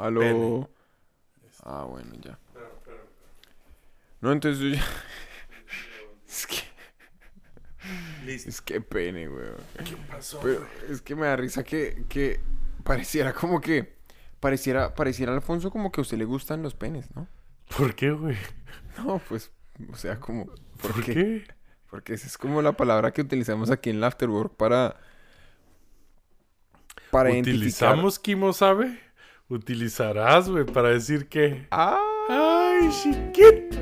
Aló. Pene. Ah, bueno, ya. No, entonces yo ya... Es que... Listo. Es que pene, weón. ¿Qué pasó? Pero es que me da risa que, que pareciera como que... Pareciera, pareciera, Alfonso, como que a usted le gustan los penes, ¿no? ¿Por qué, güey? No, pues, o sea, como... ¿Por, ¿Por qué? qué? Porque esa es como la palabra que utilizamos aquí en el Afterwork para... Para. ¿Utilizamos Kimo sabe? ¿Utilizarás, güey, para decir que... ¡Ah! ¡Ay, chiquito!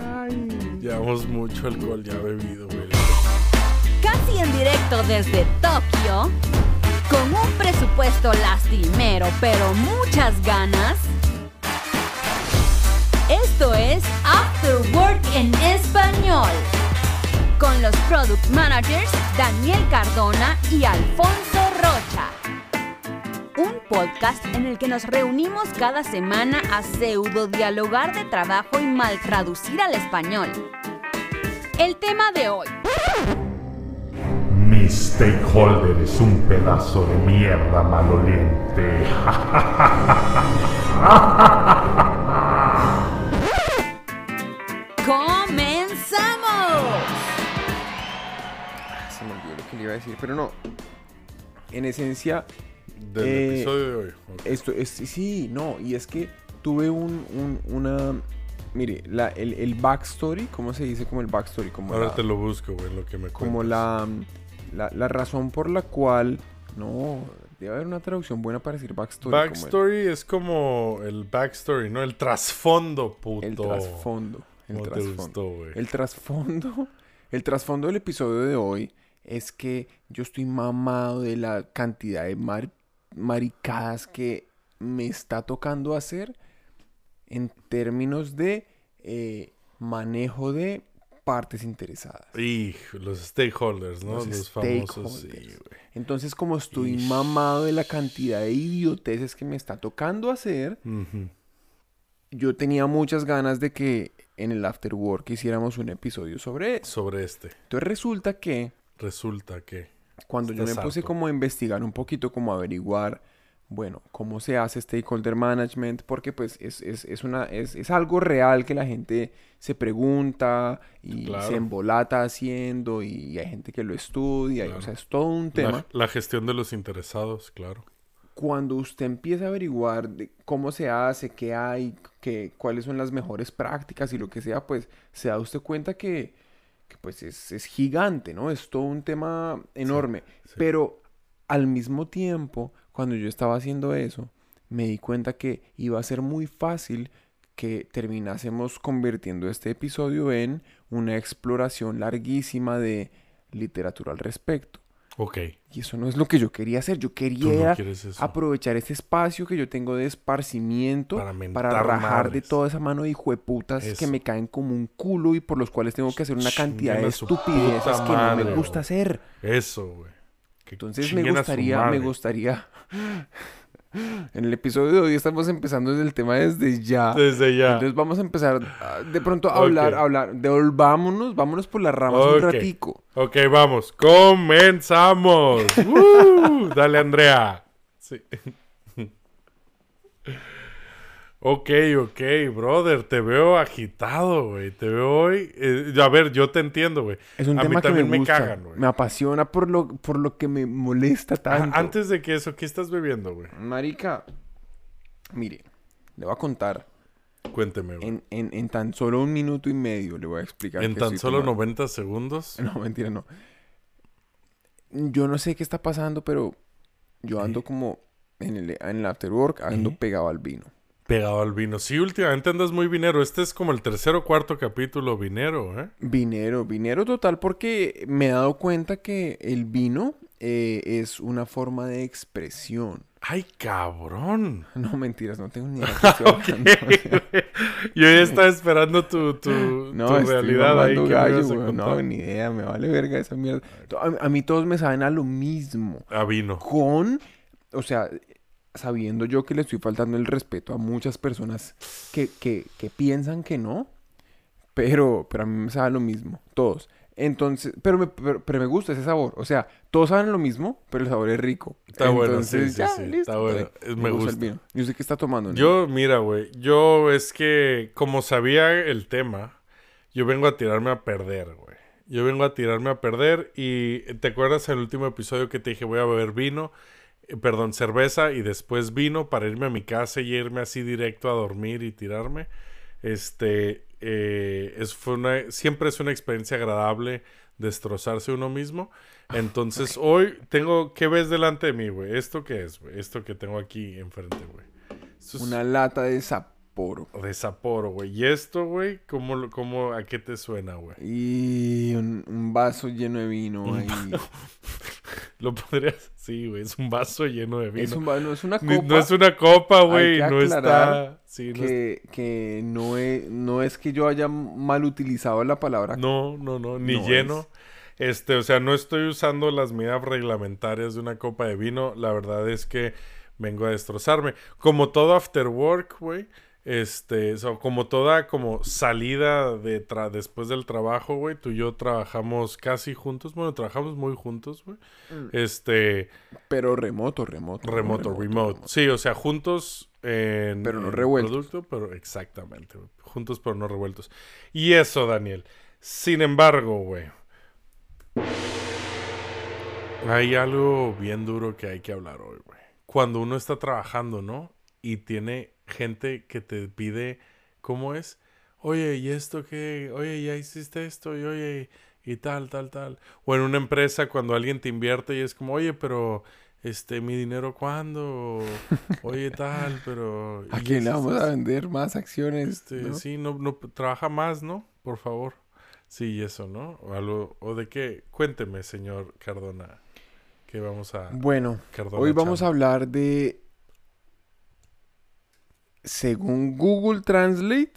Ay. Llevamos mucho alcohol ya bebido, güey. Casi en directo desde Tokio, con un presupuesto lastimero, pero muchas ganas. Esto es After Work en español, con los product managers Daniel Cardona y Alfonso. Un podcast en el que nos reunimos cada semana a pseudo dialogar de trabajo y mal traducir al español. El tema de hoy. Mi stakeholder es un pedazo de mierda maloliente. ¡Comenzamos! Se me olvidó lo que le iba a decir, pero no. En esencia, Del Eh, episodio de hoy. esto es. Sí, no, y es que tuve un, un- una. Mire, la, el, el backstory, ¿cómo se dice como el backstory? Como Ahora la, te lo busco, güey, lo que me como cuentas. la, la, la razón por la cual. No, debe haber una traducción buena para decir backstory. como Backstory es como el backstory, ¿no? El trasfondo, puto. el, trasfondo. El ¿Cómo te trasfondo. gustó? El trasfondo, el trasfondo del episodio de hoy es que yo estoy mamado de la cantidad de mar- maricadas que me está tocando hacer en términos de eh, manejo de partes interesadas. Y los stakeholders, ¿no? Los Los, famosos, sí. Entonces, como estoy Ish. mamado de la cantidad de idioteces que me está tocando hacer, yo tenía muchas ganas de que en el After Work hiciéramos un episodio sobre. Sobre este. Entonces resulta que Resulta que... cuando yo me puse como a investigar un poquito, como a averiguar, bueno, cómo se hace stakeholder management, porque pues es, es, es una, es, es algo real que la gente se pregunta y Claro. se embolata haciendo y hay gente que lo estudia, y, o sea, es todo un tema. La, la gestión de los interesados, claro. Cuando usted empieza a averiguar de cómo se hace, qué hay, qué, cuáles son las mejores prácticas y lo que sea, pues se da usted cuenta que, que, pues es, es gigante, ¿no? Es todo un tema enorme. sí. Pero al mismo tiempo, cuando yo estaba haciendo eso, me di cuenta que iba a ser muy fácil que terminásemos convirtiendo este episodio en una exploración larguísima de literatura al respecto. Ok. Y eso no es lo que yo quería hacer. Yo quería no aprovechar este espacio que yo tengo de esparcimiento Para para, rajar de toda esa mano de hijueputas que Eso. me caen como un culo y por los cuales tengo que hacer una cantidad de Chinguen estupideces que no me gusta hacer. Eso, güey. Que Entonces me gustaría, me gustaría. En el episodio de hoy estamos empezando desde el tema desde ya. Desde ya. Entonces vamos a empezar ah, de pronto a hablar, a hablar, devolvámonos, vámonos por las ramas un ratico. Ok, vamos. Comenzamos. ¡Woo! Dale, Andrea. Sí. Ok, ok, brother, te veo agitado, güey. Te veo hoy. eh, a ver, yo te entiendo, güey. Es un a tema mí que me también me, gusta, cagan, güey. me apasiona por lo, por lo que me molesta Ah, tanto. Antes de que eso, ¿qué estás bebiendo, güey? Marica, mire, le voy a contar Cuénteme, güey. en, en, en tan solo un minuto y medio, le voy a explicar. En tan solo tomando. 90 segundos. No, mentira, no. Yo no sé qué está pasando, pero yo ando como en el, en el after work, ando pegado al vino. Pegado al vino. Sí, últimamente andas muy vinero. Este es como el tercer o cuarto capítulo vinero, ¿eh? Vinero, vinero total, porque me he dado cuenta que el vino eh, es una forma de expresión. ¡Ay, cabrón! No, mentiras, no tengo ni idea hablando. Yo ya estaba esperando tu, tu, No, tu realidad ahí. que me gallo, ibas a. No, ni idea, me vale verga esa mierda. A, a mí todos me saben a lo mismo. A vino. Con, o sea, sabiendo yo que le estoy faltando el respeto a muchas personas que, que, que piensan que no, pero, pero a mí me sabe lo mismo, todos. Entonces, pero me, pero, pero me gusta ese sabor. O sea, todos saben lo mismo, pero el sabor es rico. Está bueno, sí, Entonces, ya, sí, listo. está bueno. Es- me gusta. el vino. Yo sé que está tomando. ¿no? Yo, mira, güey, yo es que como sabía el tema, yo vengo a tirarme a perder, güey. Yo vengo a tirarme a perder y ¿te acuerdas el último episodio que te dije voy a beber vino, perdón, cerveza y después vino para irme a mi casa y irme así directo a dormir y tirarme? Este, eh, es, fue una, siempre es una experiencia agradable destrozarse uno mismo. Entonces hoy tengo, ¿qué ves delante de mí, güey? ¿Esto qué es, güey? Esto que tengo aquí enfrente, güey. Es- Una lata de Sapporo. de Sapporo, güey. ¿Y esto, güey? ¿Cómo, cómo, a qué te suena, güey? Y un, un vaso lleno de vino ahí. Lo podrías... Sí, güey. Es un vaso lleno de vino. Es un no es una Ni- copa. no es una copa, güey. que No está... Sí, no, que, que no, es, no es que yo haya mal utilizado la palabra. no, no, no, Ni No lleno. es. Este, o sea, no estoy usando las medidas reglamentarias de una copa de vino. La verdad es que vengo a destrozarme. Como todo after work, güey. Este, so, como toda como salida de tra- después del trabajo, güey. Tú y yo trabajamos casi juntos. Bueno, trabajamos muy juntos, güey. Mm. Este, Pero remoto, remoto. remoto, remote. Sí, o sea, juntos en Pero no revueltos. producto, pero exactamente, güey. juntos pero no revueltos. Y eso, Daniel. Sin embargo, güey. Hay algo bien duro que hay que hablar hoy, güey. Cuando uno está trabajando, ¿no? Y tiene gente que te pide, ¿cómo es? Oye, ¿y esto qué? Oye, ya hiciste esto y oye, y tal, tal, tal. O en una empresa cuando alguien te invierte y es como, oye, pero este, mi dinero cuándo? Oye, tal, pero... ¿A ¿y quién le vamos a vender más acciones? este, no? sí, no, no, trabaja más, ¿no? Por favor. Sí, y eso, ¿no? O algo, o de qué, cuénteme, señor Cardona, que vamos a... Bueno, Cardona hoy vamos a hablar de, según Google Translate,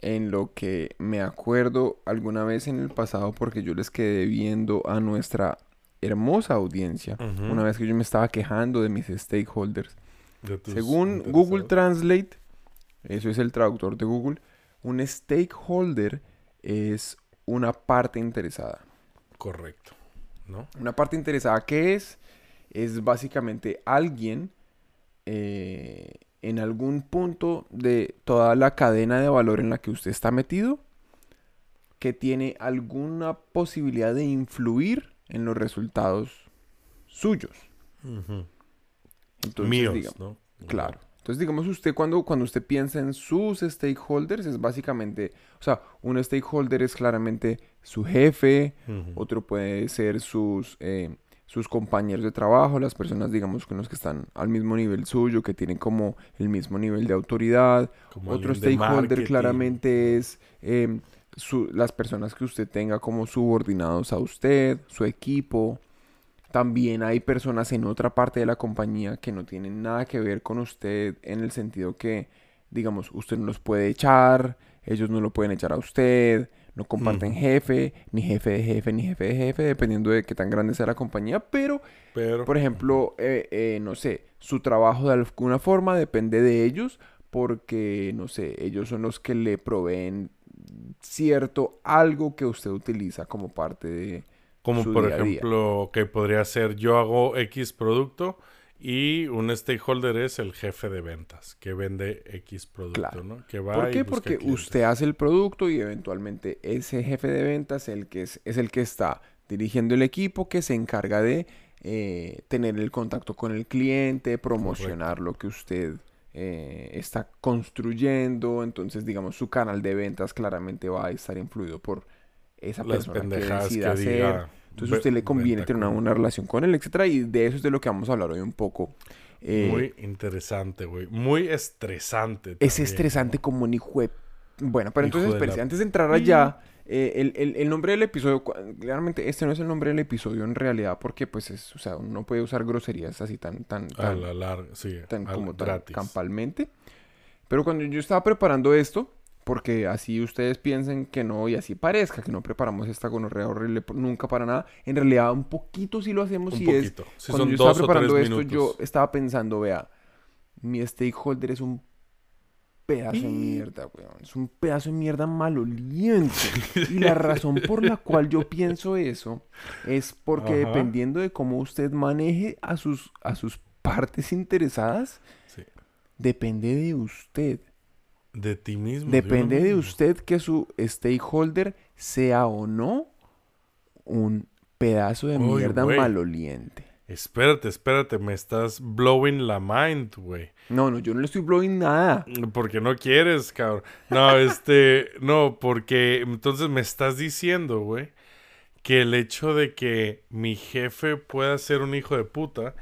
en lo que me acuerdo alguna vez en el pasado, porque yo les quedé viendo a nuestra hermosa audiencia, una vez que yo me estaba quejando de mis stakeholders. de Según. Google Translate, eso es el traductor de Google, un stakeholder es una parte interesada. Correcto, ¿no? Una parte interesada que es, es básicamente alguien eh, en algún punto de toda la cadena de valor en la que usted está metido que tiene alguna posibilidad de influir en los resultados suyos. Entonces, Míos, digamos, ¿no? Claro. Entonces, digamos, usted cuando, cuando usted piensa en sus stakeholders, es básicamente, o sea, un stakeholder es claramente su jefe, otro puede ser sus, eh, sus compañeros de trabajo, las personas, digamos, con los que están al mismo nivel suyo, que tienen como el mismo nivel de autoridad. Como Otro stakeholder claramente es em, su- las personas que usted tenga como subordinados a usted, su equipo. También hay personas en otra parte de la compañía que no tienen nada que ver con usted en el sentido que, digamos, usted no los puede echar, ellos no lo pueden echar a usted, no comparten jefe, ni jefe de jefe, ni jefe de jefe, dependiendo de qué tan grande sea la compañía, pero Pero, por ejemplo, eh, eh, no sé, su trabajo de alguna forma depende de ellos porque, no sé, ellos son los que le proveen cierto algo que usted utiliza como parte de como su por día a día. ejemplo, que podría ser yo hago X producto y un stakeholder es el jefe de ventas que vende X producto, Claro. ¿no? Que va ¿Por y qué? busca Porque clientes. usted hace el producto y eventualmente ese jefe de ventas el que es, es el que está dirigiendo el equipo que se encarga de eh, tener el contacto con el cliente, promocionar lo que usted eh, está construyendo. Entonces, digamos, su canal de ventas claramente va a estar influido por esa las persona que decida hacer. diga. Entonces, ve- usted le conviene tener una buena relación con él, etcétera. Y de eso es de lo que vamos a hablar hoy un poco. Eh, Muy interesante, güey. Muy estresante. es estresante ¿no? como un hijo de... Bueno, pero Hijo entonces, de la- antes de entrar allá, eh, el, el- el nombre del episodio, claramente este no es el nombre del episodio en realidad, porque pues es, o sea, uno no puede usar groserías así tan, tan, A tan, la larga, sí. tan como tan campalmente. Pero cuando yo estaba preparando esto, porque así ustedes piensen que no y así parezca que no preparamos esta gonorrea horrible nunca para nada, en realidad un poquito sí lo hacemos Un y es. Si cuando yo estaba preparando esto, minutos. yo estaba pensando, vea, mi stakeholder es un pedazo de mierda, weón. Es un pedazo de mierda maloliente. Y la razón por la cual yo pienso eso es porque Ajá. dependiendo de cómo usted maneje a sus, a sus partes interesadas, Sí. depende de usted. De ti mismo. Depende de usted que su stakeholder sea o no un pedazo de mierda maloliente. Espérate, espérate, me estás blowing la mind, güey. No, no, yo no le estoy blowing nada. Porque no quieres, cabrón. No, este, no, porque entonces me estás diciendo, güey, que el hecho de que mi jefe pueda ser un hijo de puta,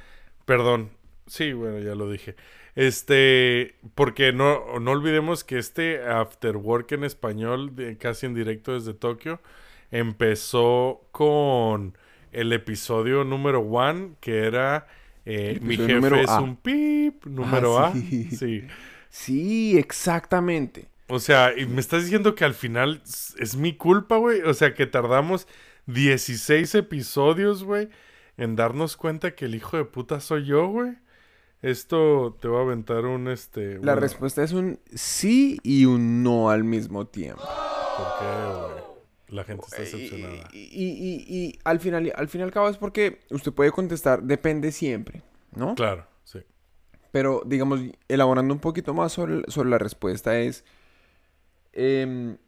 perdón, sí, bueno, ya lo dije. Este, porque no, no olvidemos que este After Work en español, de- casi en directo desde Tokio, empezó con el episodio número one, que era eh, mi jefe es A. un pip, número Ah, A. sí. sí. Exactamente. O sea, y me estás diciendo que al final es, es mi culpa, güey. O sea, que tardamos 16 episodios, güey, en darnos cuenta que el hijo de puta soy yo, güey. Esto te va a aventar un este. La bueno, respuesta es un sí y un no al mismo tiempo. ¿Por qué, güey? La gente está decepcionada. Y, y- y- y al final, al fin y al cabo es porque usted puede contestar depende siempre, ¿no? Claro, sí. Pero, digamos, elaborando un poquito más sobre, sobre la respuesta es, em,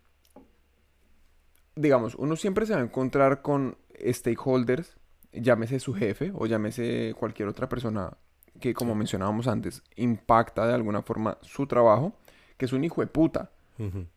digamos, uno siempre se va a encontrar con stakeholders, llámese su jefe o llámese cualquier otra persona que, como mencionábamos antes, impacta de alguna forma su trabajo, que es un hijo de puta.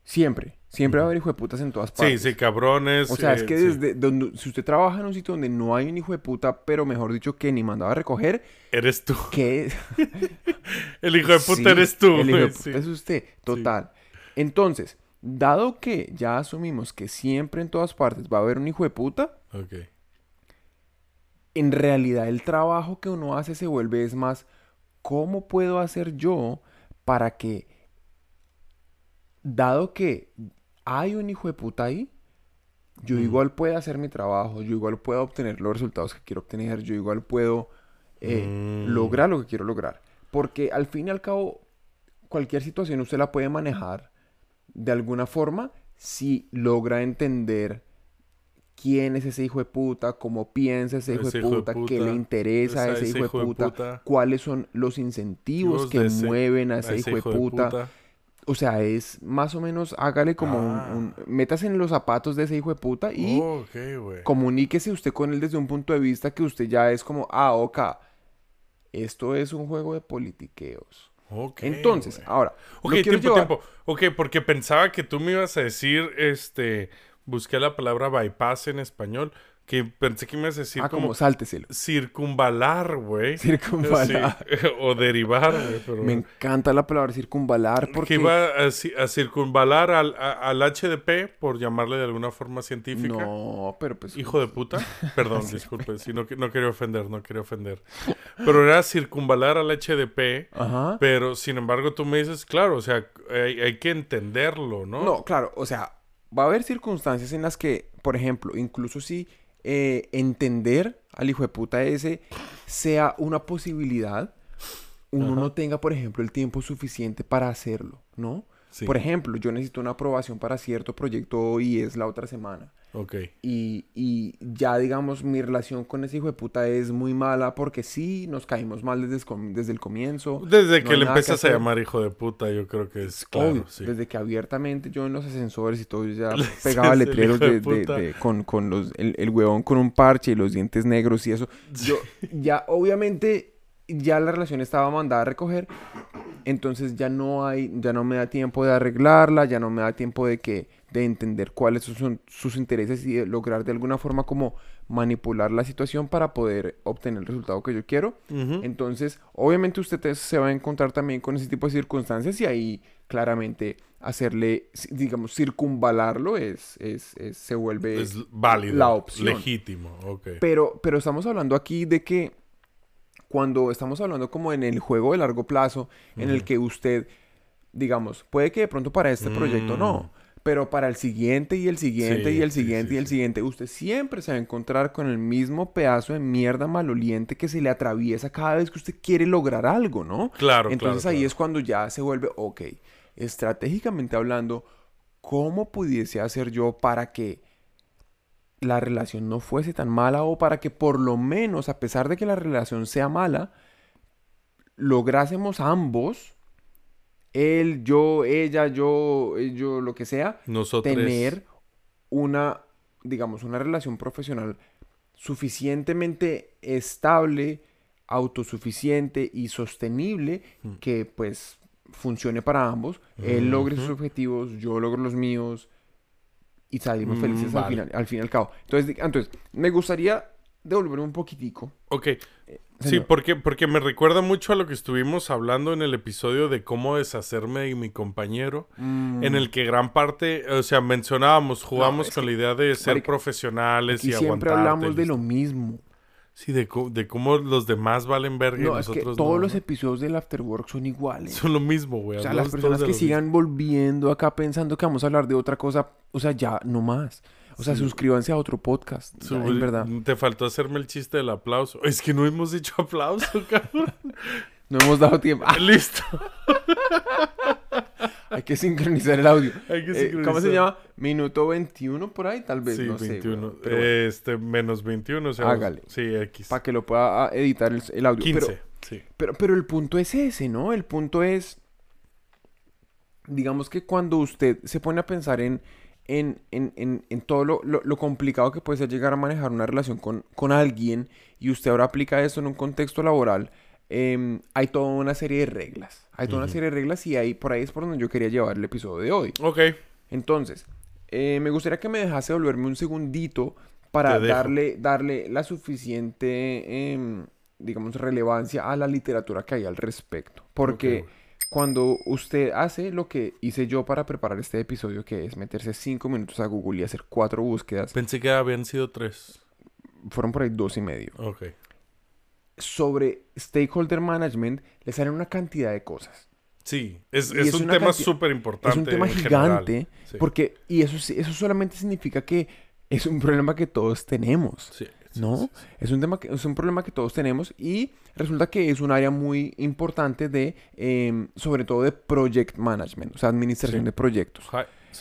Siempre, siempre va a haber hijo de putas en todas Sí, partes. sí, cabrones. O sea, es eh, que sí. desde donde, si usted trabaja en un sitio donde no hay un hijo de puta, pero mejor dicho que ni mandaba a recoger, Eres tú. ¿qué? El hijo de puta Sí, eres tú, El hijo de puta sí. es usted, total. Entonces, dado que ya asumimos que siempre en todas partes va a haber un hijo de puta, Ok. En realidad el trabajo que uno hace se vuelve es más, ¿cómo puedo hacer yo para que, dado que hay un hijo de puta ahí, yo igual pueda hacer mi trabajo, yo igual puedo obtener los resultados que quiero obtener, yo igual puedo eh, Mm. lograr lo que quiero lograr. Porque al fin y al cabo, cualquier situación usted la puede manejar de alguna forma si logra entender quién es ese hijo de puta, cómo piensa ese hijo, Ese de, hijo de puta, qué le interesa a ese, hijo, de puta, puta. cuáles son los incentivos que ese- mueven a ese, hijo, de, puta. O sea, es más o menos, hágale como un- Ah. un, Métase en los zapatos de ese hijo de puta y Oh, ok, güey. comuníquese usted con él desde un punto de vista que usted ya es como, ah, ok, esto es un juego de politiqueos. Ok, Entonces, ahora, Ok, tiempo, llevar- tiempo. Ok, porque pensaba que tú me ibas a decir, este, busqué la palabra bypass en español, que pensé que me ibas a decir Ah, como, como sálteselo. circunvalar, güey. Circunvalar. Sí, o derivar, güey. pero- Me encanta la palabra circunvalar Que porque... iba a, a circunvalar al, a- al HDP, por llamarle de alguna forma científica. No, pero pues... Hijo de puta. Perdón, disculpe. Si no, que- no quería ofender, no quería ofender. Pero era circunvalar al HDP. Ajá. Pero sin embargo, tú me dices, claro, o sea, hay, hay que entenderlo, ¿no? No, claro, o sea, va a haber circunstancias en las que, por ejemplo, incluso si eh, entender al hijo de puta ese sea una posibilidad, uno Ajá. no tenga, por ejemplo, el tiempo suficiente para hacerlo, ¿no? Sí. Por ejemplo, yo necesito una aprobación para cierto proyecto y es la otra semana. Ok. Y, y ya, digamos, mi relación con ese hijo de puta es muy mala porque sí, nos caímos mal desde desde el comienzo. Desde no que le que empiezas a llamar hijo de puta, yo creo que es claro, Obvio, sí. desde que abiertamente yo en los ascensores y todo, yo ya pegaba letreros de de- con, con los, el, el huevón con un parche y los dientes negros y eso. Yo ya, obviamente, ya la relación estaba mandada a recoger, entonces ya no hay, ya no me da tiempo de arreglarla, ya no me da tiempo de que, de entender cuáles son sus intereses y de lograr de alguna forma como manipular la situación para poder obtener el resultado que yo quiero. Entonces, obviamente usted te- se va a encontrar también con ese tipo de circunstancias y ahí claramente hacerle, digamos, circunvalarlo es, es, es- se vuelve... Es válido. la opción. Legítimo, ok. Pero, pero estamos hablando aquí de que cuando estamos hablando como en el juego de largo plazo, en el que usted, digamos, puede que de pronto para este proyecto no, pero para el siguiente y el siguiente Sí, y el siguiente sí, y el siguiente, usted siempre se va a encontrar con el mismo pedazo de mierda maloliente que se le atraviesa cada vez que usted quiere lograr algo, ¿no? Claro, Entonces claro, ahí claro. es cuando ya se vuelve, ok, estratégicamente hablando, ¿cómo pudiese hacer yo para que la relación no fuese tan mala o para que por lo menos, a pesar de que la relación sea mala, lográsemos ambos, él, yo, ella, yo, eh, yo, lo que sea, Nosotros. tener una, digamos, una relación profesional suficientemente estable, autosuficiente y sostenible Mm. que pues funcione para ambos. Él logre sus objetivos, yo logro los míos y salimos Mm, felices al final, al fin y al cabo. Entonces, entonces, me gustaría devolverme un poquitico. Ok. Sí, señor. porque, porque me recuerda mucho a lo que estuvimos hablando en el episodio de cómo deshacerme de mi compañero, Mm, en el que gran parte, o sea, mencionábamos, jugamos con que, la idea de ser profesionales y siempre aguantarte, hablamos de lo mismo. Sí, de, de cómo los demás valen verga y No, es que nosotros todos no, los ¿no? episodios del Afterwork son iguales. Son lo mismo, güey. O sea, las todos personas que sigan volviendo acá pensando que vamos a hablar de otra cosa, o sea, ya, no más. O sea, Sí. suscríbanse a otro podcast, ya, en verdad. Te faltó hacerme el chiste del aplauso. Es que no hemos dicho aplauso, cabrón. No hemos dado tiempo. Ah, Listo. hay que sincronizar el audio. Hay que Eh, ¿Cómo se sincronizar. llama? Minuto 21 por ahí, tal vez. Sí, no sé. 21. weón, pero bueno, Este, menos 21, o sea. Hágale. Sí, X. para que lo pueda ah, editar el, el audio. 15. Pero, sí. pero, pero el punto es ese, ¿no? El punto es, digamos que cuando usted se pone a pensar en, en, en, en, en todo lo, lo- lo complicado que puede ser llegar a manejar una relación con, con alguien y usted ahora aplica eso en un contexto laboral, em, hay toda una serie de reglas. Hay toda una serie de reglas y ahí por ahí es por donde yo quería llevar el episodio de hoy. Ok. Entonces, eh, me gustaría que me dejase volverme un segundito para darle, darle la suficiente, em, digamos, relevancia a la literatura que hay al respecto. Porque cuando usted hace lo que hice yo para preparar este episodio, que es meterse cinco minutos a Google y hacer cuatro búsquedas, Pensé que habían sido tres. fueron por ahí dos y medio, Ok. Sobre stakeholder management, le salen una cantidad de cosas. Sí, es, Y es es un tema súper importante. Es un tema gigante, Sí. porque, y eso, eso solamente significa que es un problema que todos tenemos. Sí, sí, ¿no? Es un tema que, es un problema que todos tenemos y resulta que es un área muy importante de, em, sobre todo de project management, o sea, administración de proyectos.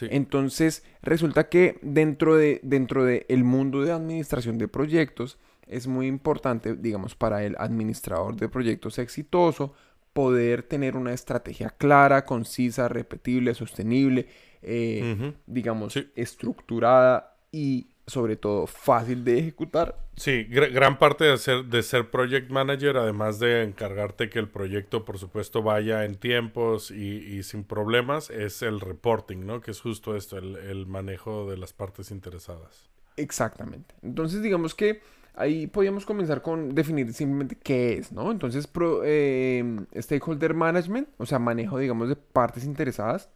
Entonces, resulta que dentro de, dentro de el mundo de administración de proyectos es muy importante, digamos, para el administrador de proyectos exitoso, poder tener una estrategia clara, concisa, repetible, sostenible, eh, digamos, Sí. estructurada y sobre todo fácil de ejecutar. Sí, gr- gran parte de ser, de ser project manager, además de encargarte que el proyecto, por supuesto, vaya en tiempos y, y sin problemas, es el reporting, ¿no? Que es justo esto, el, el manejo de las partes interesadas. Exactamente. Entonces, digamos que ahí podríamos comenzar con definir simplemente qué es, ¿no? Entonces, pro- eh, stakeholder management, o sea, manejo, digamos, de partes interesadas,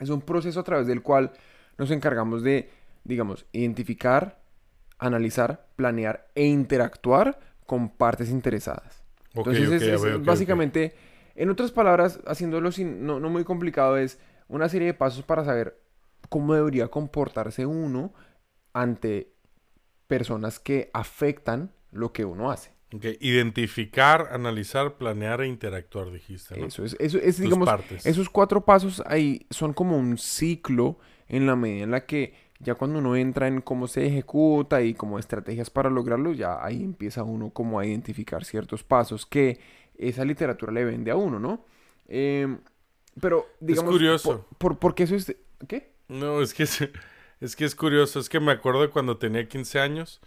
es un proceso a través del cual nos encargamos de, digamos, identificar, analizar, planear e interactuar con partes interesadas. Ok, Entonces, ok, es- es, veo, ok, ok. básicamente, en otras palabras, haciéndolo sin, no, no muy complicado, es una serie de pasos para saber cómo debería comportarse uno ante personas que afectan lo que uno hace. Ok, Identificar, analizar, planear e interactuar, dijiste, ¿no? Eso es, eso es Tus digamos, partes. esos cuatro pasos ahí son como un ciclo en la medida en la que ya cuando uno entra en cómo se ejecuta y como estrategias para lograrlo, ya ahí empieza uno como a identificar ciertos pasos que esa literatura le vende a uno, ¿no? Em, pero digamos, curioso. Por, por, porque eso es... ¿Qué? No, es que es, es que es curioso. Es que me acuerdo cuando tenía 15 años,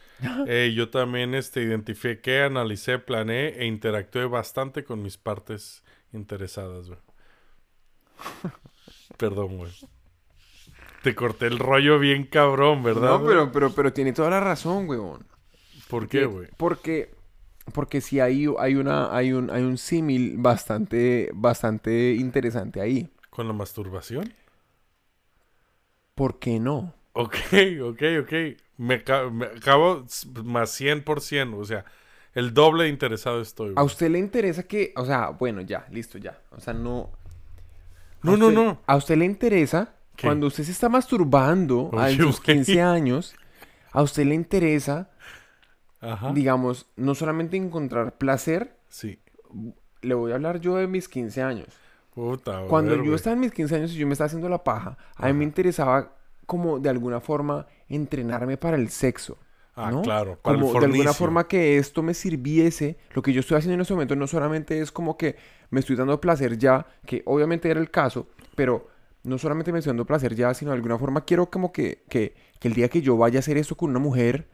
eh, yo también este, identifiqué, analicé, planeé e interactué bastante con mis partes interesadas, güey. Perdón, güey. Te corté el rollo bien cabrón, ¿verdad? No, pero, pero, pero tiene toda la razón, huevón. ¿Por qué, güey? Porque, porque sí hay, hay, una, hay un, hay un símil bastante, bastante interesante ahí. ¿Con la masturbación? ¿Por qué no? Ok, ok, ok. Me, me acabo más 100%, o sea, el doble de interesado estoy. ¿A usted le interesa que, o sea, bueno, ya, listo, ya. O sea, no. No, no, usted- no. A usted le interesa ¿Qué? cuando usted se está masturbando a sus güey. 15 años, a usted le interesa, Ajá. digamos, no solamente encontrar placer, Sí. le voy a hablar yo de mis 15 años. Puta, Cuando ver, yo estaba en mis 15 años y yo me estaba haciendo la paja, a mí me interesaba como de alguna forma entrenarme para el sexo. Ah, ¿no? claro, para el Como de alguna forma que esto me sirviese. Lo que yo estoy haciendo en este momento no solamente es como que me estoy dando placer ya, que obviamente era el caso, pero no solamente me estoy dando placer ya, sino de alguna forma quiero como que, que, que el día que yo vaya a hacer esto con una mujer,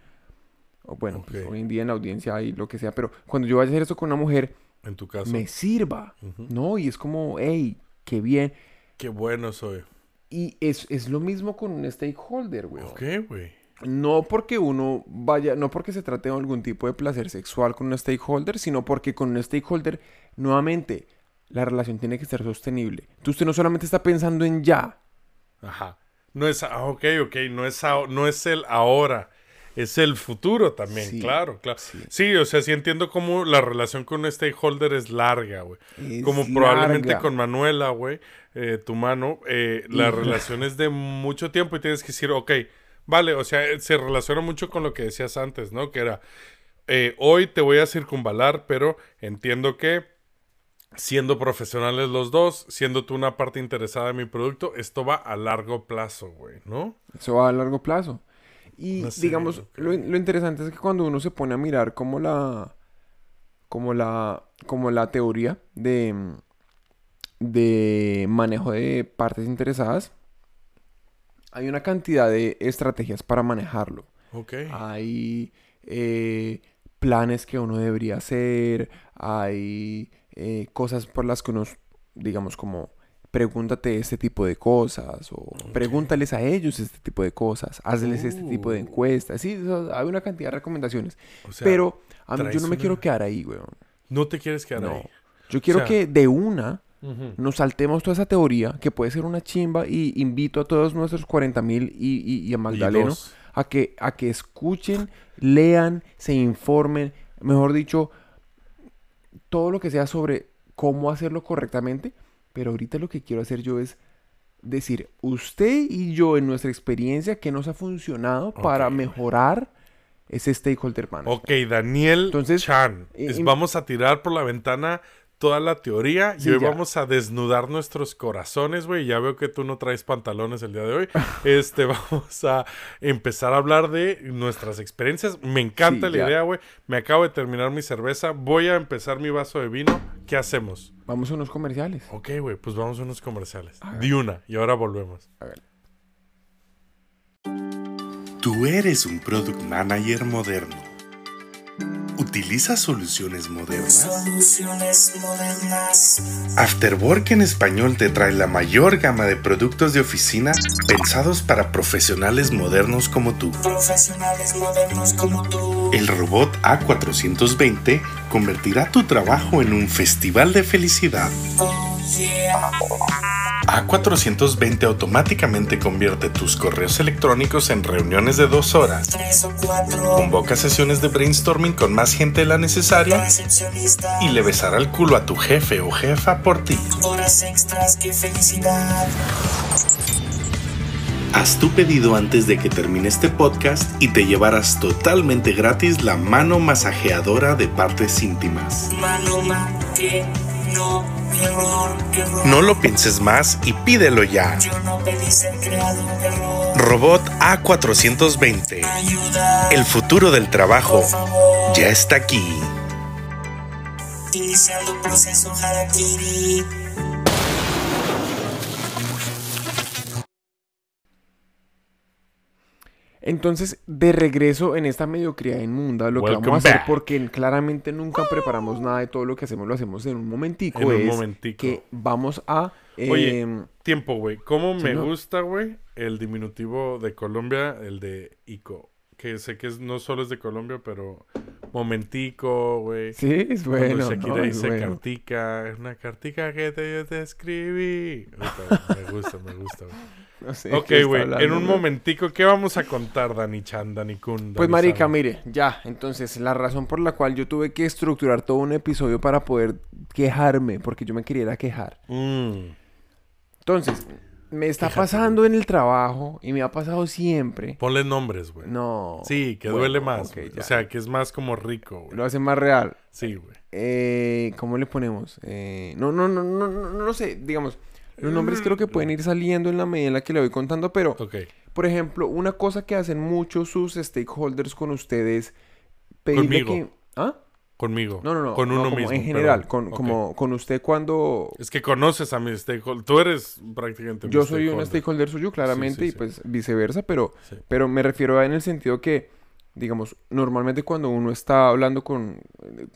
o bueno, pues, Ok. hoy en día en la audiencia hay lo que sea, pero cuando yo vaya a hacer esto con una mujer, En tu caso. me sirva, ¿no? Y es como, hey, qué bien. Qué bueno soy. Y es, es lo mismo con un stakeholder, güey. Ok, güey. No porque uno vaya, no porque se trate de algún tipo de placer sexual con un stakeholder, sino porque con un stakeholder, nuevamente, la relación tiene que ser sostenible. Tú usted no solamente está pensando en ya. Ajá. No es, ah, ok, ok, no es, a- no es el ahora, es el futuro también, Sí, claro, claro. sí. Sí. o sea, sí entiendo cómo la relación con un stakeholder es larga, güey. Como probablemente con Manuela, güey, eh, tu mano, eh, la relación es de mucho tiempo y tienes que decir, ok, vale, o sea, eh, se relaciona mucho con lo que decías antes, ¿no? Que era, eh, hoy te voy a circunvalar, pero entiendo que siendo profesionales los dos, siendo tú una parte interesada en mi producto, esto va a largo plazo, güey, ¿no? Eso va a largo plazo. Y No sé, digamos, lo, lo interesante es que cuando uno se pone a mirar como la. como la. como la teoría de. De manejo de partes interesadas. Hay una cantidad de estrategias para manejarlo. Ok. Hay eh, planes que uno debería hacer. Hay eh, cosas por las que uno, digamos, como pregúntate este tipo de cosas o pregúntales a ellos este tipo de cosas, hazles este tipo de Uh. encuestas. Sí, hay una cantidad de recomendaciones. O sea, pero a mí, yo no me una- quiero quedar ahí, weón. no te quieres quedar No. ahí. Yo quiero sea- que de una Nos saltemos toda esa teoría, que puede ser una chimba, y invito a todos nuestros 40 mil y, y- y a Magdaleno a que, a que escuchen, lean, se informen, mejor dicho, todo lo que sea sobre cómo hacerlo correctamente. Pero ahorita lo que quiero hacer yo es decir, usted y yo en nuestra experiencia, qué nos ha funcionado para mejorar ese stakeholder management. Ok, Daniel Entonces, Chan. es- y- vamos a tirar por la ventana toda la teoría Sí, y hoy ya. vamos a desnudar nuestros corazones, güey. Ya veo que tú no traes pantalones el día de hoy. este, vamos a empezar a hablar de nuestras experiencias. Me encanta Sí, la ya. idea, güey. Me acabo de terminar mi cerveza. Voy a empezar mi vaso de vino. ¿Qué hacemos? Vamos a unos comerciales. Ok, güey, pues vamos a unos comerciales. A. Di una y ahora volvemos. A ver. Tú eres un product manager moderno. ¿Utilizas soluciones modernas? Soluciones modernas. Afterwork en español te trae la mayor gama de productos de oficina pensados para profesionales modernos como tú. Profesionales modernos como tú. El robot A420 convertirá tu trabajo en un festival de felicidad. Oh yeah. A420 automáticamente convierte tus correos electrónicos en reuniones de dos horas. Tres o cuatro. Convoca sesiones de brainstorming con más gente de la necesaria Recepcionista. y le besará el culo a tu jefe o jefa por ti. Horas extras, qué felicidad. Haz tu pedido antes de que termine este podcast y te llevarás totalmente gratis la mano masajeadora de partes íntimas. Mano, man, que no, lo pienses más y pídelo ya. Robot A420. Ayuda. El futuro del trabajo ya está aquí. Entonces, de regreso en esta mediocridad inmunda, lo que vamos a hacer, back. porque claramente nunca preparamos nada de todo lo que hacemos, lo hacemos en un momentico, En un es momentico. que vamos a... Oye, em, Tiempo, güey. ¿Cómo me gusta, güey? El diminutivo de Colombia, el de Ico. Que sé que es- no solo es de Colombia, pero momentico, güey. sí, es Cuando bueno. Shakira ¿no? Dice bueno. cartica, es una cartica que te, yo te escribí. Me gusta, me gusta, güey. No sé Ok, güey. En un momentico, ¿qué vamos a contar, Dani Chan, Dani Kun? Pues marica, Sama? mire, ya, entonces la razón por la cual yo tuve que estructurar todo un episodio para poder quejarme, porque yo me quería quejar. Mm, Entonces, me está pasando en el trabajo y me ha pasado siempre. Ponle nombres, güey. No. Sí, que Bueno, duele más. o sea, que es más como rico, güey. Lo hace más real. Sí, güey. eh, ¿cómo le ponemos? Eh, no, no, no, no, no, no lo sé, digamos, los nombres creo que pueden ir saliendo en la medida en la que le voy contando, pero, Ok. por ejemplo, una cosa que hacen muchos sus stakeholders con ustedes, pedirle Conmigo. que... ¿Ah? Conmigo. No, no, no, Con no, uno como mismo. en general, con, como con usted cuando... Es que conoces a mi stakeholder. Tú eres prácticamente mi Yo soy un stakeholder suyo, claramente, sí, y pues viceversa, pero, pero me refiero a en el sentido que, digamos, normalmente cuando uno está hablando con,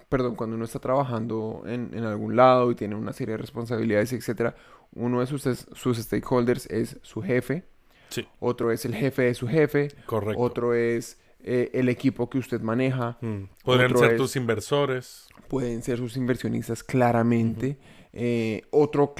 perdón, cuando uno está trabajando en, en algún lado y tiene una serie de responsabilidades, etcétera, uno de sus, sus stakeholders es su jefe, Sí, otro es el jefe de su jefe, correcto. otro es eh, el equipo que usted maneja, Mm. Podrían otro ser es- tus inversores. pueden ser sus inversionistas claramente. Eh, otro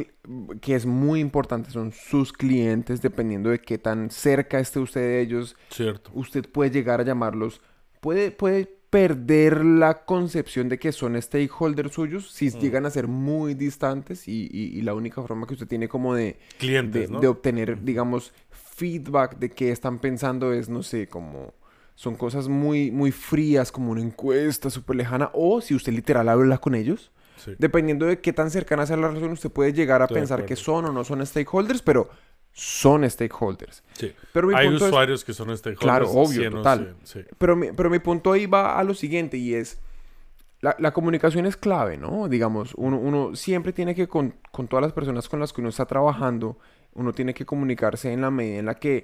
que es muy importante son sus clientes, dependiendo de qué tan cerca esté usted de ellos, Cierto. usted puede llegar a llamarlos, puede, puede perder la concepción de que son stakeholders suyos si Mm. llegan a ser muy distantes y, y- y la única forma que usted tiene como de, Clientes, de, ¿no? de obtener, digamos, feedback de qué están pensando es, no sé, como son cosas muy, muy frías, como una encuesta súper lejana, o si usted literal habla con ellos, Sí. dependiendo de qué tan cercana sea la relación, usted puede llegar a Estoy pensar que son o no son stakeholders, pero son stakeholders. Sí. Pero mi Hay punto es- usuarios que son stakeholders. Claro, obvio, 100 o total. 100, sí. Pero mi, pero mi punto ahí va a lo siguiente y es, la, la comunicación es clave, ¿no? Digamos, uno, uno siempre tiene que, con, con todas las personas con las que uno está trabajando, uno tiene que comunicarse en la medida en la que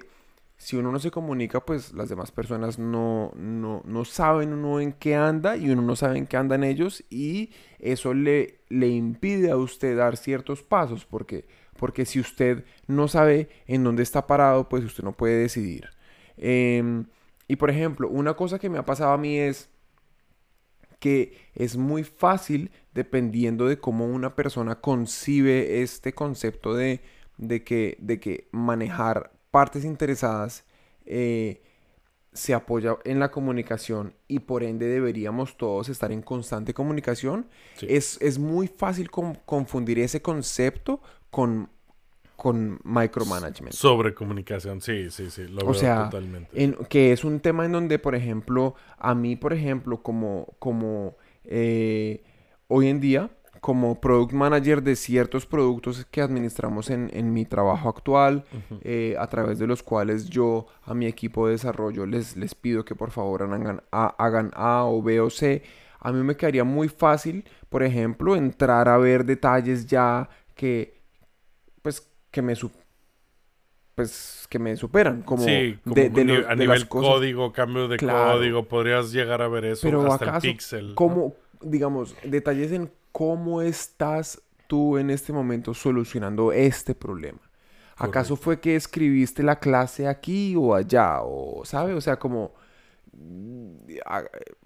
si uno no se comunica, pues las demás personas no, no, no saben uno en qué anda y uno no sabe en qué andan ellos y eso le, le impide a usted dar ciertos pasos porque, porque si usted no sabe en dónde está parado, pues usted no puede decidir. Em, y por ejemplo, una cosa que me ha pasado a mí es que es muy fácil, dependiendo de cómo una persona concibe este concepto de, de que, de que manejar partes interesadas eh, se apoya en la comunicación y por ende deberíamos todos estar en constante comunicación. Sí. Es, es muy fácil con- confundir ese concepto con, con micromanagement. Sobre comunicación, sí, sí, sí. Lo O veo sea, totalmente. en- que es un tema en donde, por ejemplo, a mí, por ejemplo, como, como eh, hoy en día, como product manager de ciertos productos que administramos en, en mi trabajo actual, eh, a través de los cuales yo a mi equipo de desarrollo les, les pido que por favor hagan A, hagan A o B o C. A mí me quedaría muy fácil, por ejemplo, entrar a ver detalles ya que, pues, que me, pues, que me superan, como sí, como de, de lo- a de nivel las cosas. código, cambio de Claro. código, podrías llegar a ver eso Pero hasta acaso, el pixel. ¿no? ¿cómo, digamos, detalles en cómo estás tú en este momento solucionando este problema? ¿Acaso fue que escribiste la clase aquí o allá? O, ¿sabe? O sea, como mm,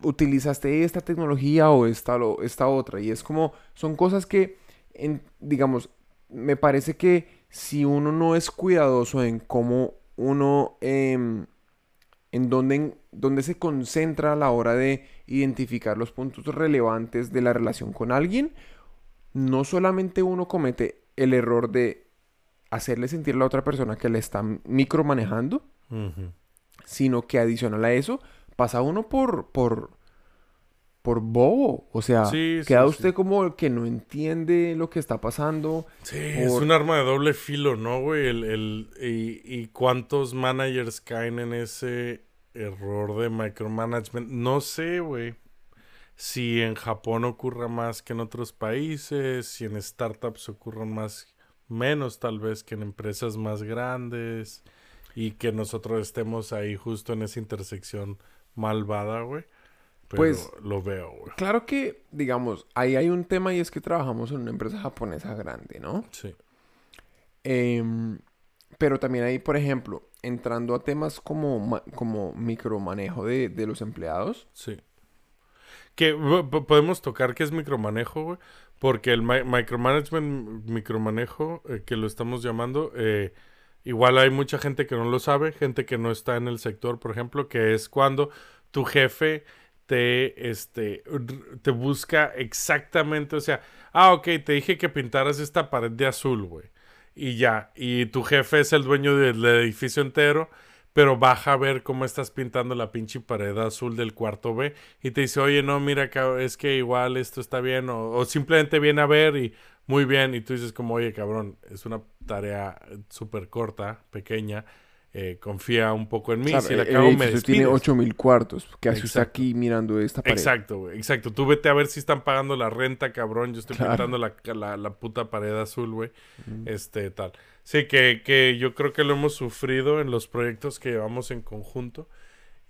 utilizaste esta tecnología o esta, otra. Y es como, son cosas que, en- digamos, me parece que si uno no es cuidadoso en cómo uno, em, en dónde, en dónde se concentra a la hora de identificar los puntos relevantes de la relación con alguien, no solamente uno comete el error de hacerle sentir a la otra persona que le está micromanejando, sino que adicional a eso, pasa uno por, por, por bobo. O sea, Sí, queda sí. usted como el que no entiende lo que está pasando. Sí, es un arma de doble filo, ¿no, güey? El, el- y, y cuántos managers caen en ese error de micromanagement. No sé, güey. Si en Japón ocurra más que en otros países, si en startups ocurran más, menos tal vez que en empresas más grandes, y que nosotros estemos ahí justo en esa intersección malvada, güey. Pero Pues- lo veo, güey. Claro que, digamos, ahí hay un tema y es que trabajamos en una empresa japonesa grande, ¿no? Sí. Em, pero también hay, por ejemplo, entrando a temas como, como micromanejo de, de los empleados. Sí. Que po- po- podemos tocar qué es micromanejo, güey. Porque el mi- micromanagement, micromanejo, eh, que lo estamos llamando, eh, igual hay mucha gente que no lo sabe, gente que no está en el sector, por ejemplo, que es cuando tu jefe te, este, te busca exactamente, o sea, ah, ok, te dije que pintaras esta pared de azul, güey. Y ya, y tu jefe es el dueño del edificio entero, pero baja a ver cómo estás pintando la pinche pared azul del cuarto B y te dice, oye, no, mira, es que igual esto está bien, o, o simplemente viene a ver y muy bien, y tú dices como, oye, cabrón, es una tarea eh, súper corta, pequeña, eh, confía un poco en mí, Claro, si la cago me edificio tiene despides. 8000 cuartos. ¿Qué hace usted aquí mirando esta pared? Exacto, güey, exacto. Tú vete a ver si están pagando la renta, cabrón. Yo estoy Claro. pintando la, la, la puta pared azul, güey. Este, tal. Sí, que, que yo creo que lo hemos sufrido en los proyectos que llevamos en conjunto.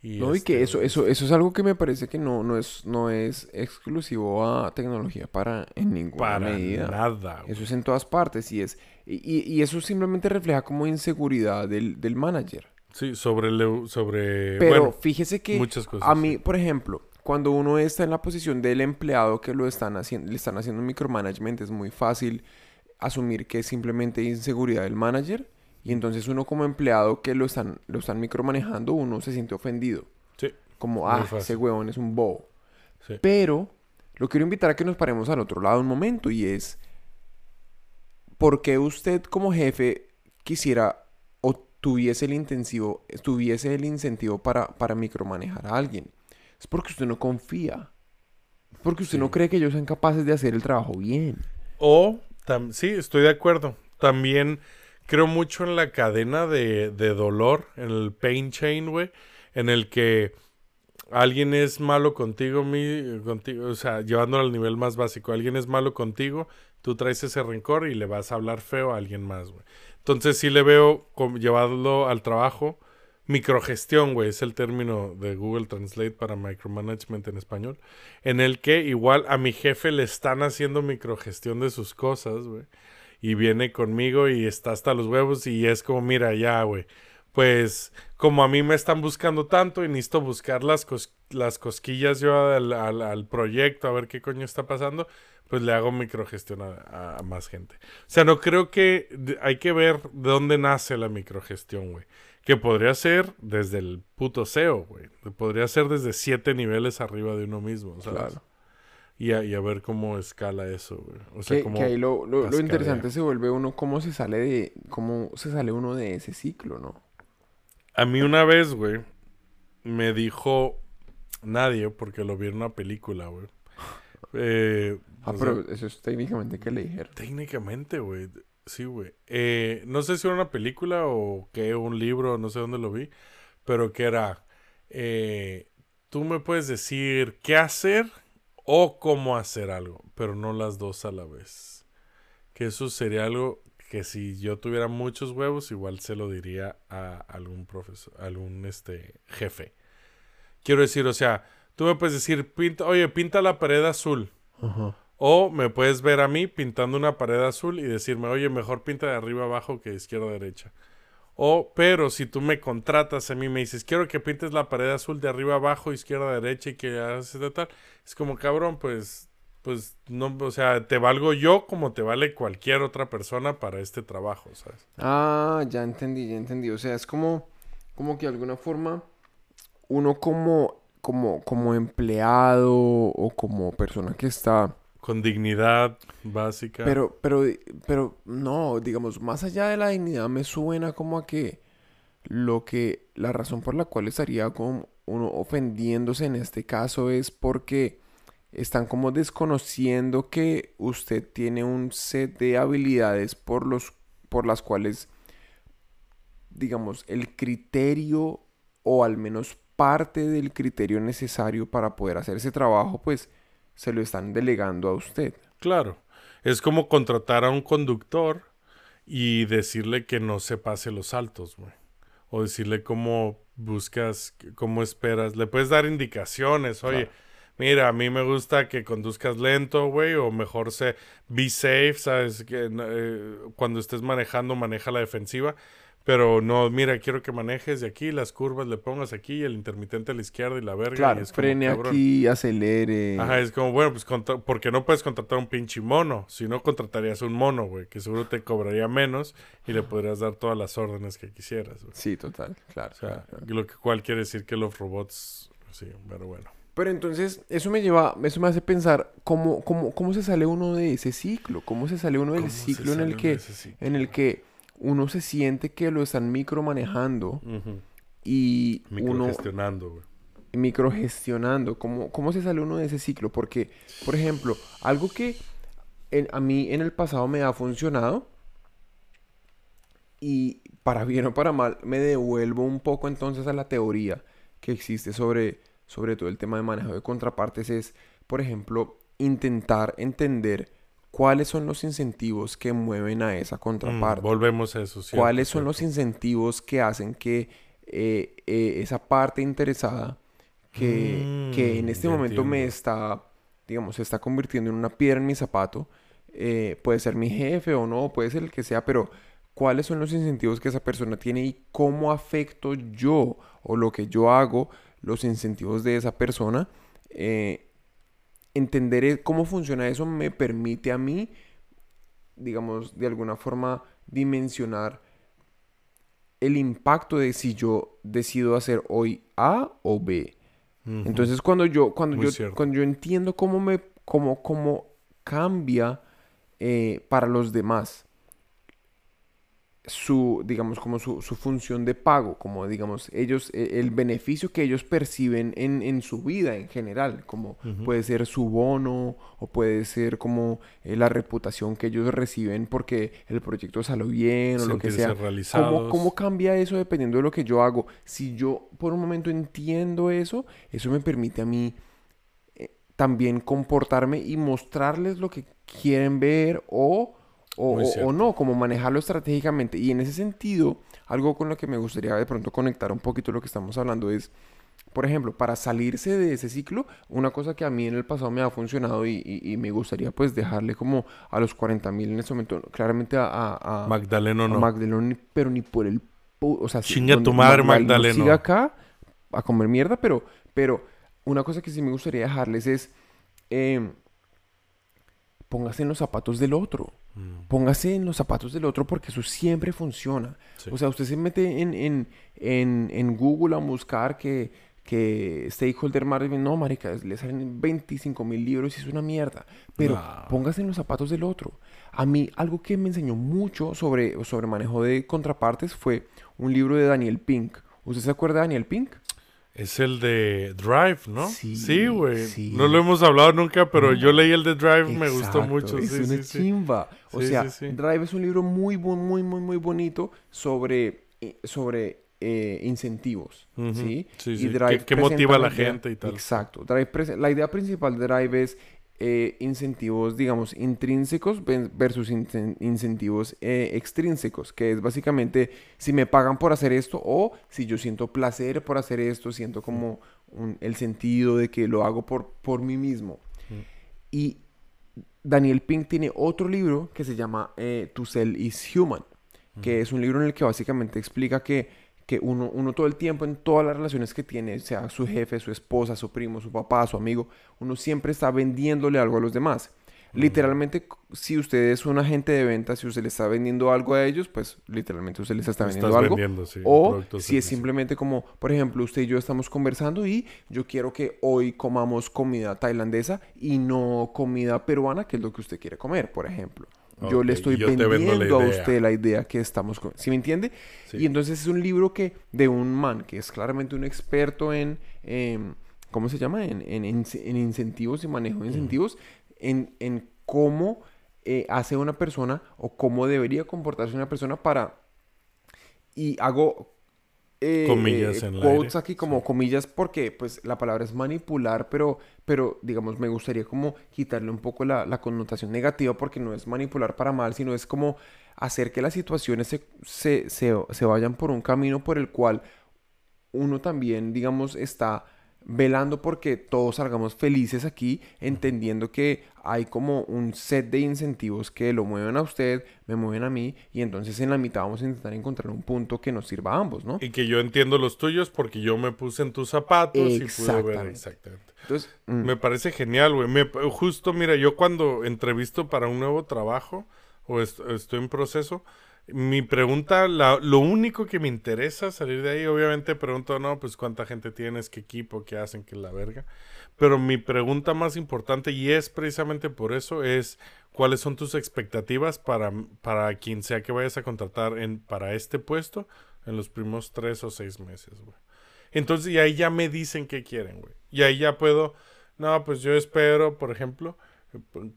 Y No, y este, que eso, güey, eso, eso es algo que me parece que no, no es, no es exclusivo a tecnología para en ninguna para medida. nada. güey. Eso es en todas partes y es y, y- eso simplemente refleja como inseguridad del, del manager. Sí, sobre, el- sobre Pero bueno, fíjese que muchas cosas, a mí, sí. por ejemplo, cuando uno está en la posición del empleado que lo están haciendo, le están haciendo micromanagement, es muy fácil asumir que es simplemente inseguridad del manager y entonces uno como empleado que lo están, lo están micromanejando, uno se siente ofendido. sí, Como, ah, ese huevón es un bobo. sí. Pero lo quiero invitar a que nos paremos al otro lado un momento y es, ¿por qué usted como jefe quisiera o tuviese el intensivo, tuviese el incentivo para, para micromanejar a alguien? Es porque usted no confía. Porque usted no cree que ellos sean capaces de hacer el trabajo bien. O, tam- sí, estoy de acuerdo. También creo mucho en la cadena de, de dolor, en el pain chain, güey, en el que alguien es malo contigo, mi, contigo, o sea, llevándolo al nivel más básico, alguien es malo contigo, tú traes ese rencor y le vas a hablar feo a alguien más, güey. Entonces sí le veo como llevarlo al trabajo. Microgestión, güey, es el término de Google Translate para micromanagement en español, en el que igual a mi jefe le están haciendo microgestión de sus cosas, güey, y viene conmigo y está hasta los huevos y es como, mira, ya, güey, pues como a mí me están buscando tanto y necesito buscar las, las cosquillas yo al- al proyecto, a ver qué coño está pasando, pues le hago microgestión a, a más gente. O sea, no creo que hay que ver de dónde nace la microgestión, güey. Que podría ser desde el puto SEO, güey. Podría ser desde siete niveles arriba de uno mismo, ¿sabes? Claro. Y a, y a ver cómo escala eso, güey. O sea, Que, cómo que ahí lo, lo- lo interesante se vuelve uno cómo se sale de cómo se sale uno de ese ciclo, ¿no? A mí una vez, güey, me dijo nadie, porque lo vi en una película, güey. Eh, Ah, o sea, pero eso es técnicamente que le dijeron. técnicamente, güey. Sí, güey. Eh, no sé si era una película o que un libro, no sé dónde lo vi, pero que era, eh, tú me puedes decir qué hacer o cómo hacer algo, pero no las dos a la vez. Que eso sería algo que si yo tuviera muchos huevos, igual se lo diría a algún profesor, a algún este jefe. Quiero decir, o sea, tú me puedes decir, pinta, oye, pinta la pared azul. O me puedes ver a mí pintando una pared azul y decirme, oye, mejor pinta de arriba abajo que de izquierda a derecha. O, pero si tú me contratas a mí me dices, quiero que pintes la pared azul de arriba abajo, izquierda derecha y que haces tal, es como cabrón, pues, pues, no, o sea, te valgo yo como te vale cualquier otra persona para este trabajo, ¿sabes? Ah, ya entendí, ya entendí. O sea, es como, como que de alguna forma uno como, como, como empleado o como persona que está. Con dignidad básica. Pero, pero, pero, no, digamos, más allá de la dignidad me suena como a que lo que, la razón por la cual estaría como uno ofendiéndose en este caso es porque están como desconociendo que usted tiene un set de habilidades por los, por las cuales digamos, el criterio o al menos parte del criterio necesario para poder hacer ese trabajo, pues se lo están delegando a usted. Claro. Es como contratar a un conductor y decirle que no se pase los saltos, güey. O decirle cómo buscas, cómo esperas. Le puedes dar indicaciones. Oye, mira, a mí me gusta que conduzcas lento, güey. O mejor se be safe, ¿sabes? Que eh, cuando estés manejando, maneja la defensiva. Pero no, mira, quiero que manejes de aquí, las curvas le pongas aquí, el intermitente a la izquierda y la verga. y Claro, es como, frene aquí, acelere. Ajá, es como, bueno, pues, contra- ¿por qué no puedes contratar un pinche mono? Si no, contratarías un mono, güey, que seguro te cobraría menos y le podrías dar todas las órdenes que quisieras, güey. Sí, total, claro. O sea, claro, claro. lo que cual quiere decir que los robots, sí, pero bueno. Pero entonces, eso me lleva, eso me hace pensar cómo, cómo, cómo se sale uno de ese ciclo, cómo se sale uno del ¿Cómo se ciclo en el que, en el que uno se siente que lo están micromanejando y uno Microgestionando, güey. microgestionando, ¿cómo, ¿cómo se sale uno de ese ciclo? Porque, por ejemplo, algo que en- a mí en el pasado me ha funcionado y para bien o para mal me devuelvo un poco entonces a la teoría que existe sobre, sobre todo el tema de manejo de contrapartes es, por ejemplo, intentar entender cuáles son los incentivos que mueven a esa Mm, contraparte. volvemos a eso, cierto, ¿Cuáles son los cierto. incentivos que hacen que eh, eh, esa parte interesada que, que en Mm, este momento me entiendo. está, digamos, se está convirtiendo en una piedra en mi zapato? eh, puede ser mi jefe o no, puede ser el que sea, pero ¿cuáles son los incentivos que esa persona tiene y cómo afecto yo o lo que yo hago, los incentivos de esa persona? Eh, entender e- cómo funciona eso me permite a mí digamos, de alguna forma dimensionar el impacto de si yo decido hacer hoy A o B. Entonces, cuando yo, cuando Muy yo, cierto. cuando yo entiendo cómo me, cómo, cómo cambia eh, para los demás su, digamos, como su, su función de pago, como digamos, ellos, eh, el beneficio que ellos perciben en, en su vida en general, como puede ser su bono o puede ser como eh, la reputación que ellos reciben porque el proyecto salió bien o lo que sea. ¿Cómo, cómo cambia eso dependiendo de lo que yo hago? Si yo por un momento entiendo eso, eso me permite a mí eh, también comportarme y mostrarles lo que quieren ver o, o, o- no, como manejarlo estratégicamente. Y en ese sentido, algo con lo que me gustaría de pronto conectar un poquito lo que estamos hablando es, por ejemplo, para salirse de ese ciclo, una cosa que a mí en el pasado me ha funcionado y, y- y me gustaría pues dejarle como a los 40 mil en este momento, claramente a, a, a- Magdaleno a no. Magdaleno, pero ni por el... O sea, si- Chinga donde tu madre, Magdaleno Magdaleno. siga acá a comer mierda, pero, pero una cosa que sí me gustaría dejarles es... em, póngase en los zapatos del otro. Mm, Póngase en los zapatos del otro porque eso siempre funciona. Sí. O sea, usted se mete en, en, en, en Google a buscar que, que stakeholder marketing, no, marica, le salen 25 mil libros y es una mierda. Pero No. póngase en los zapatos del otro. A mí, algo que me enseñó mucho sobre, sobre manejo de contrapartes fue un libro de Daniel Pink. ¿Usted se acuerda de Daniel Pink? Es el de Drive, ¿no? Sí, Sí, güey. sí. No lo hemos hablado nunca, pero yo leí el de Drive, me gustó Exacto, mucho. Es Sí, una sí, sí. chimba. O Sí, sea, sí, sí. Drive es un libro muy, muy, muy, muy bonito sobre, eh, sobre eh, incentivos. Ujú. ¿sí? Sí, Y sí. Drive ¿Qué- motiva a la idea- gente y tal? Exacto. Drive la idea principal de Drive es eh, incentivos, digamos, intrínsecos versus incen- incentivos eh, extrínsecos, que es básicamente si me pagan por hacer esto o si yo siento placer por hacer esto, siento como un- el sentido de que lo hago por, por mí mismo. Y Daniel Pink tiene otro libro que se llama eh, To Sell is Human, que es un libro en el que básicamente explica que, que uno, uno todo el tiempo en todas las relaciones que tiene, sea su jefe, su esposa, su primo, su papá, su amigo, uno siempre está vendiéndole algo a los demás. Literalmente, si usted es un agente de ventas, si usted le está vendiendo algo a ellos, pues literalmente usted les está Estás vendiendo algo. vendiendo, sí, o si es simplemente como, por ejemplo, usted y yo estamos conversando y yo quiero que hoy comamos comida tailandesa y no comida peruana, que es lo que usted quiere comer, por ejemplo. Yo le estoy yo vendiendo a usted la idea que estamos con... ¿Sí me entiende? Sí. Y entonces es un libro que de un man que es claramente un experto en... em, ¿Cómo se llama? En, en, en- en incentivos y manejo de incentivos. En, en cómo eh, hace una persona o cómo debería comportarse una persona para... Y hago... eh, Comillas eh, en quotes aquí como comillas porque pues la palabra es manipular pero pero digamos me gustaría como quitarle un poco la, la connotación negativa porque no es manipular para mal sino es como hacer que las situaciones se, se, se, se vayan por un camino por el cual uno también digamos está velando porque todos salgamos felices aquí, entendiendo que hay como un set de incentivos que lo mueven a usted, me mueven a mí, y entonces en la mitad vamos a intentar encontrar un punto que nos sirva a ambos, ¿no? Y que yo entiendo los tuyos porque yo me puse en tus zapatos y pude ver Exactamente. Entonces, mm, Me parece genial, güey. Justo, mira, yo cuando entrevisto para un nuevo trabajo o est- estoy en proceso, mi pregunta, la- lo único que me interesa salir de ahí, obviamente pregunto, no, pues cuánta gente tienes, qué equipo, qué hacen, qué la verga. Pero mi pregunta más importante, y es precisamente por eso, es cuáles son tus expectativas para, para quien sea que vayas a contratar en, para este puesto En los primeros tres o seis meses, güey. Entonces, y ahí ya me dicen qué quieren, güey. Y ahí ya puedo, no, pues yo espero, por ejemplo,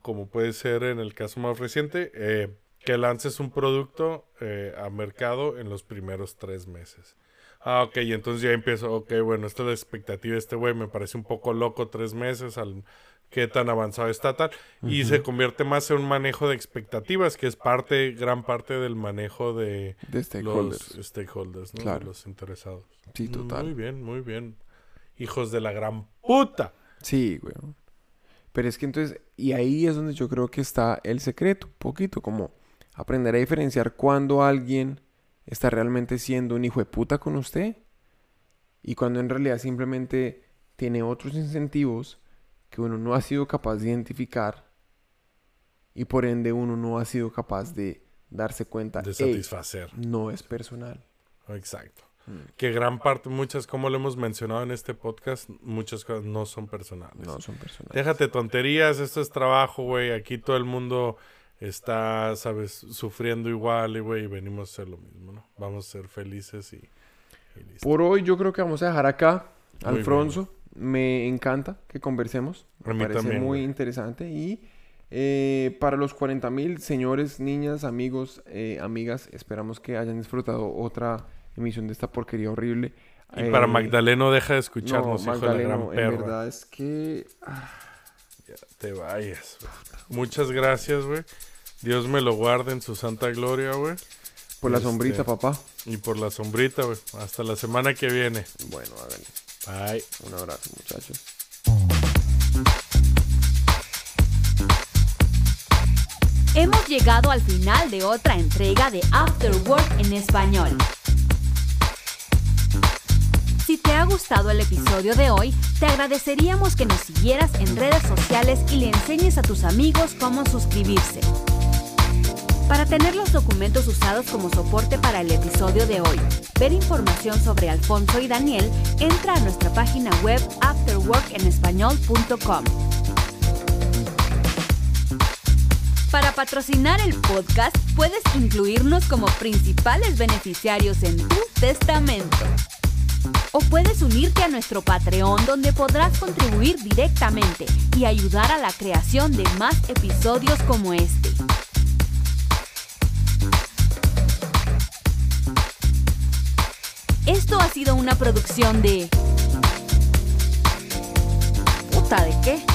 como puede ser en el caso más reciente, eh, que lances un producto eh, a mercado en los primeros tres meses. Ah, ok, y entonces ya empiezo, ok, bueno, esta es la expectativa de este güey, me parece un poco loco tres meses, al qué tan avanzado está tal, y se convierte más en un manejo de expectativas, que es parte, gran parte del manejo de, De stakeholders. los stakeholders, ¿no? De Claro. los interesados. Sí, total. Muy bien, muy bien. Hijos de la gran puta. Sí, güey. Pero es que entonces, y ahí es donde yo creo que está el secreto, un poquito, como aprender a diferenciar cuando alguien está realmente siendo un hijo de puta con usted y cuando en realidad simplemente tiene otros incentivos que uno no ha sido capaz de identificar y por ende uno no ha sido capaz de darse cuenta De "Ey, satisfacer. no es personal. Exacto. Mm. Que gran parte, muchas, como lo hemos mencionado en este podcast, muchas cosas no son personales. No son personales. Déjate tonterías, esto es trabajo, güey. Aquí todo el mundo está, sabes, sufriendo igual, y, güey, venimos a hacer lo mismo, ¿no? Vamos a ser felices y, y listo. Por hoy yo creo que vamos a dejar acá, Muy Alfonso. Me encanta que conversemos. A Me parece también, muy güey. interesante. Y eh, para los 40 mil señores, niñas, amigos, eh, amigas, esperamos que hayan disfrutado otra emisión de esta porquería horrible. Y para Eh, Magdaleno, deja de no, escucharnos, hijo de la gran en perra. verdad es que... Ya te vayas, güey. Muchas gracias, güey. Dios me lo guarde en su santa gloria, güey. Por la Este- sombrita, papá. Y por la sombrita, güey. Hasta la semana que viene. Bueno, háganle. Bye. Un abrazo, muchachos. Hemos llegado al final de otra entrega de After Work en español. Si te ha gustado el episodio de hoy, te agradeceríamos que nos siguieras en redes sociales y le enseñes a tus amigos cómo suscribirse. Para tener los documentos usados como soporte para el episodio de hoy, ver información sobre Alfonso y Daniel, entra a nuestra página web afterworkenespañol.com. Para patrocinar el podcast, puedes incluirnos como principales beneficiarios en tu testamento. O puedes unirte a nuestro Patreon donde podrás contribuir directamente y ayudar a la creación de más episodios como este. Esto ha sido una producción de... ¿Puta de qué?